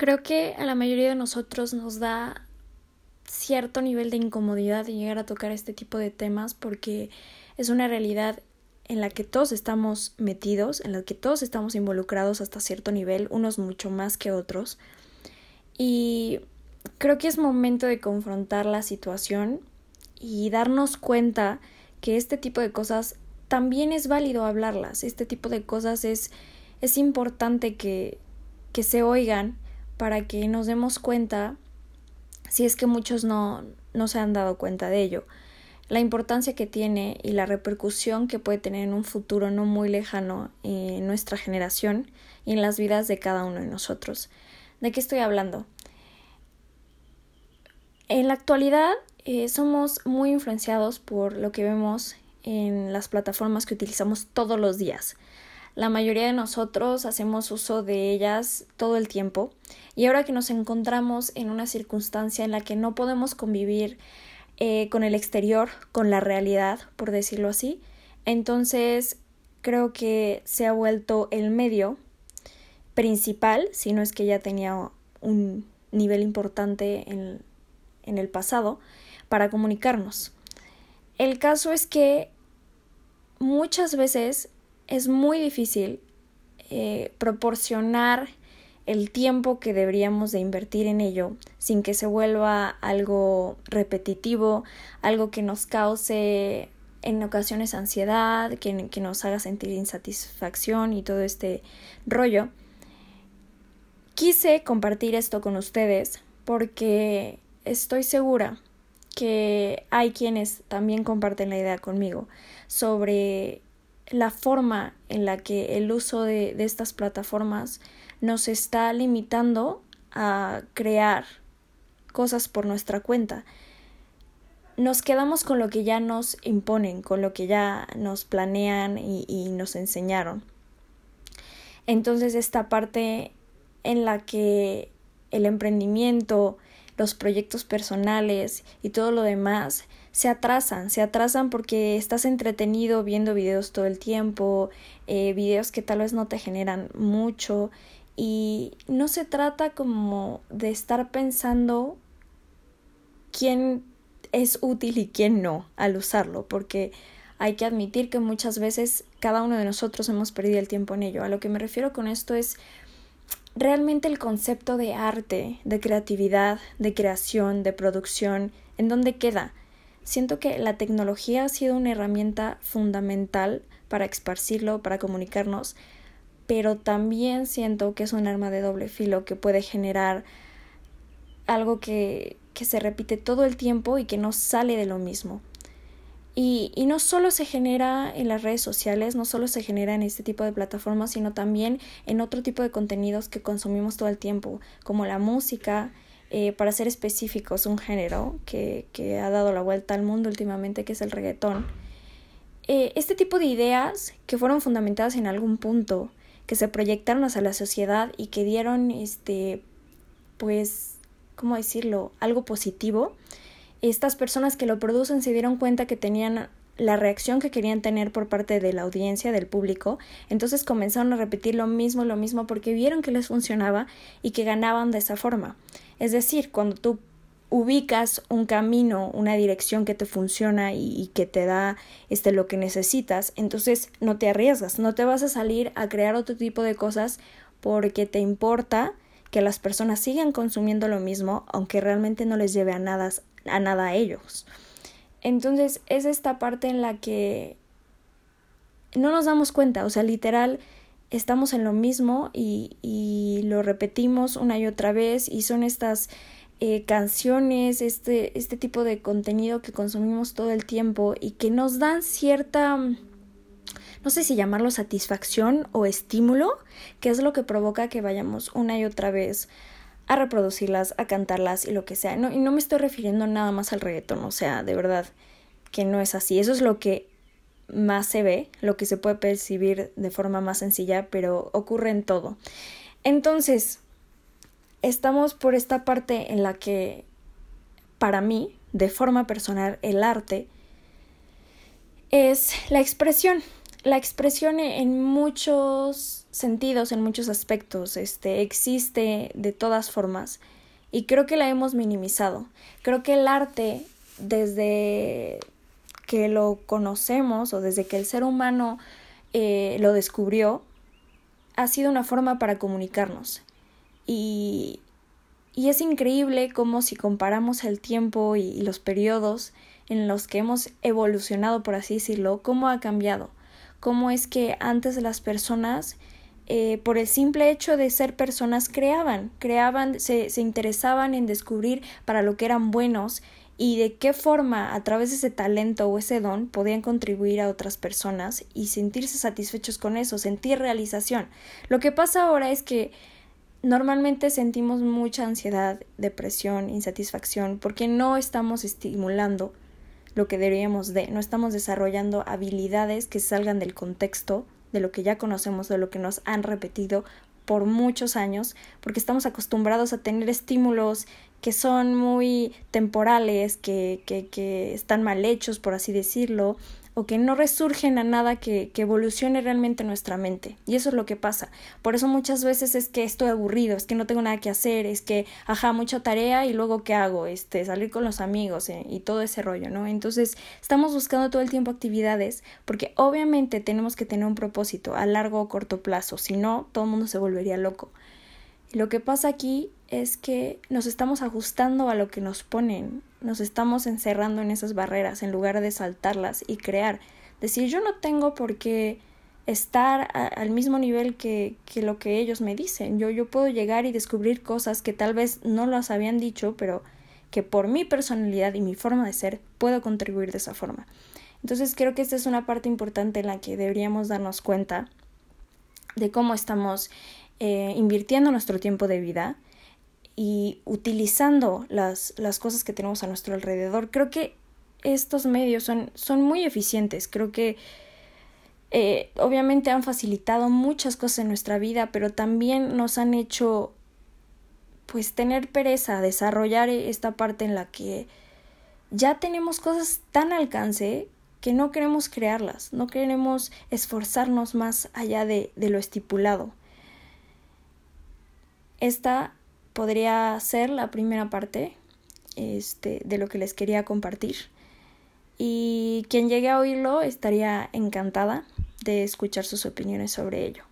Creo que a la mayoría de nosotros nos da cierto nivel de incomodidad llegar a tocar este tipo de temas porque es una realidad en la que todos estamos metidos, en la que todos estamos involucrados hasta cierto nivel, unos mucho más que otros. Y creo que es momento de confrontar la situación y darnos cuenta que este tipo de cosas también es válido hablarlas, este tipo de cosas es, es importante que, que se oigan para que nos demos cuenta, si es que muchos no, no se han dado cuenta de ello, la importancia que tiene y la repercusión que puede tener en un futuro no muy lejano en nuestra generación y en las vidas de cada uno de nosotros. ¿De qué estoy hablando? En la actualidad eh, somos muy influenciados por lo que vemos en las plataformas que utilizamos todos los días. La mayoría de nosotros hacemos uso de ellas todo el tiempo y ahora que nos encontramos en una circunstancia en la que no podemos convivir eh, con el exterior, con la realidad, por decirlo así, entonces creo que se ha vuelto el medio principal, si no es que ya tenía un nivel importante en, en el pasado, para comunicarnos. El caso es que muchas veces es muy difícil eh, proporcionar el tiempo que deberíamos de invertir en ello sin que se vuelva algo repetitivo, algo que nos cause en ocasiones ansiedad, que, que nos haga sentir insatisfacción y todo este rollo. Quise compartir esto con ustedes porque estoy segura que hay quienes también comparten la idea conmigo sobre la forma en la que el uso de, de estas plataformas nos está limitando a crear cosas por nuestra cuenta. Nos quedamos con lo que ya nos imponen, con lo que ya nos planean y, y nos enseñaron. Entonces esta parte en la que el emprendimiento, los proyectos personales y todo lo demás se atrasan, se atrasan porque estás entretenido viendo videos todo el tiempo, eh, videos que tal vez no te generan mucho y no se trata como de estar pensando quién es útil y quién no al usarlo, porque hay que admitir que muchas veces cada uno de nosotros hemos perdido el tiempo en ello. A lo que me refiero con esto es realmente el concepto de arte, de creatividad, de creación, de producción, ¿en dónde queda? Siento que la tecnología ha sido una herramienta fundamental para esparcirlo, para comunicarnos, pero también siento que es un arma de doble filo que puede generar algo que, que se repite todo el tiempo y que no sale de lo mismo. Y, y, no solo se genera en las redes sociales, no solo se genera en este tipo de plataformas, sino también en otro tipo de contenidos que consumimos todo el tiempo, como la música, eh, para ser específicos, un género que, que, ha dado la vuelta al mundo últimamente, que es el reggaetón. Eh, este tipo de ideas que fueron fundamentadas en algún punto, que se proyectaron hacia la sociedad y que dieron, este, pues, ¿cómo decirlo?, algo positivo, estas personas que lo producen se dieron cuenta que tenían la reacción que querían tener por parte de la audiencia, del público, entonces comenzaron a repetir lo mismo, lo mismo, porque vieron que les funcionaba y que ganaban de esa forma. Es decir, cuando tú ubicas un camino, una dirección que te funciona y, que te da este lo que necesitas, entonces no te arriesgas, no te vas a salir a crear otro tipo de cosas porque te importa que las personas sigan consumiendo lo mismo, aunque realmente no les lleve a nada a nada a ellos. Entonces es esta parte en la que no nos damos cuenta, o sea, literal, estamos en lo mismo y, y lo repetimos una y otra vez y son estas eh, canciones, este, este tipo de contenido que consumimos todo el tiempo y que nos dan cierta, no sé si llamarlo satisfacción o estímulo, que es lo que provoca que vayamos una y otra vez a reproducirlas, a cantarlas y lo que sea. No, y no me estoy refiriendo nada más al reggaetón, o sea, de verdad que no es así. Eso es lo que más se ve, lo que se puede percibir de forma más sencilla, pero ocurre en todo. Entonces, estamos por esta parte en la que, para mí, de forma personal, el arte es la expresión. La expresión en muchos sentidos, en muchos aspectos, este, existe de todas formas y creo que la hemos minimizado. Creo que el arte, desde que lo conocemos o desde que el ser humano eh, lo descubrió, ha sido una forma para comunicarnos. Y, y es increíble cómo si comparamos el tiempo y los periodos en los que hemos evolucionado, por así decirlo, cómo ha cambiado cómo es que antes las personas, eh, por el simple hecho de ser personas, creaban, creaban, se, se interesaban en descubrir para lo que eran buenos y de qué forma a través de ese talento o ese don podían contribuir a otras personas y sentirse satisfechos con eso, sentir realización. Lo que pasa ahora es que normalmente sentimos mucha ansiedad, depresión, insatisfacción porque no estamos estimulando lo que deberíamos de, no estamos desarrollando habilidades que salgan del contexto, de lo que ya conocemos, de lo que nos han repetido por muchos años, porque estamos acostumbrados a tener estímulos que son muy temporales, que, que, que están mal hechos, por así decirlo, o que no resurgen a nada que, que, evolucione realmente nuestra mente. Y eso es lo que pasa. Por eso muchas veces es que estoy aburrido, es que no tengo nada que hacer, es que, ajá, mucha tarea y luego ¿qué hago? Este, salir con los amigos eh, y todo ese rollo, ¿no? Entonces estamos buscando todo el tiempo actividades porque obviamente tenemos que tener un propósito a largo o corto plazo, si no, todo el mundo se volvería loco. Lo que pasa aquí es que nos estamos ajustando a lo que nos ponen, nos estamos encerrando en esas barreras en lugar de saltarlas y crear. Decir, yo no tengo por qué estar al mismo nivel que, que, lo que ellos me dicen. Yo, yo puedo llegar y descubrir cosas que tal vez no las habían dicho, pero que por mi personalidad y mi forma de ser puedo contribuir de esa forma. Entonces creo que esta es una parte importante en la que deberíamos darnos cuenta de cómo estamos eh, invirtiendo nuestro tiempo de vida y utilizando las, las cosas que tenemos a nuestro alrededor. Creo que estos medios son, son muy eficientes. Creo que eh, obviamente han facilitado muchas cosas en nuestra vida, pero también nos han hecho pues tener pereza, desarrollar esta parte en la que ya tenemos cosas tan al alcance que no queremos crearlas, no queremos esforzarnos más allá de, de lo estipulado. Esta podría ser la primera parte este, de lo que les quería compartir. Y quien llegue a oírlo estaría encantada de escuchar sus opiniones sobre ello.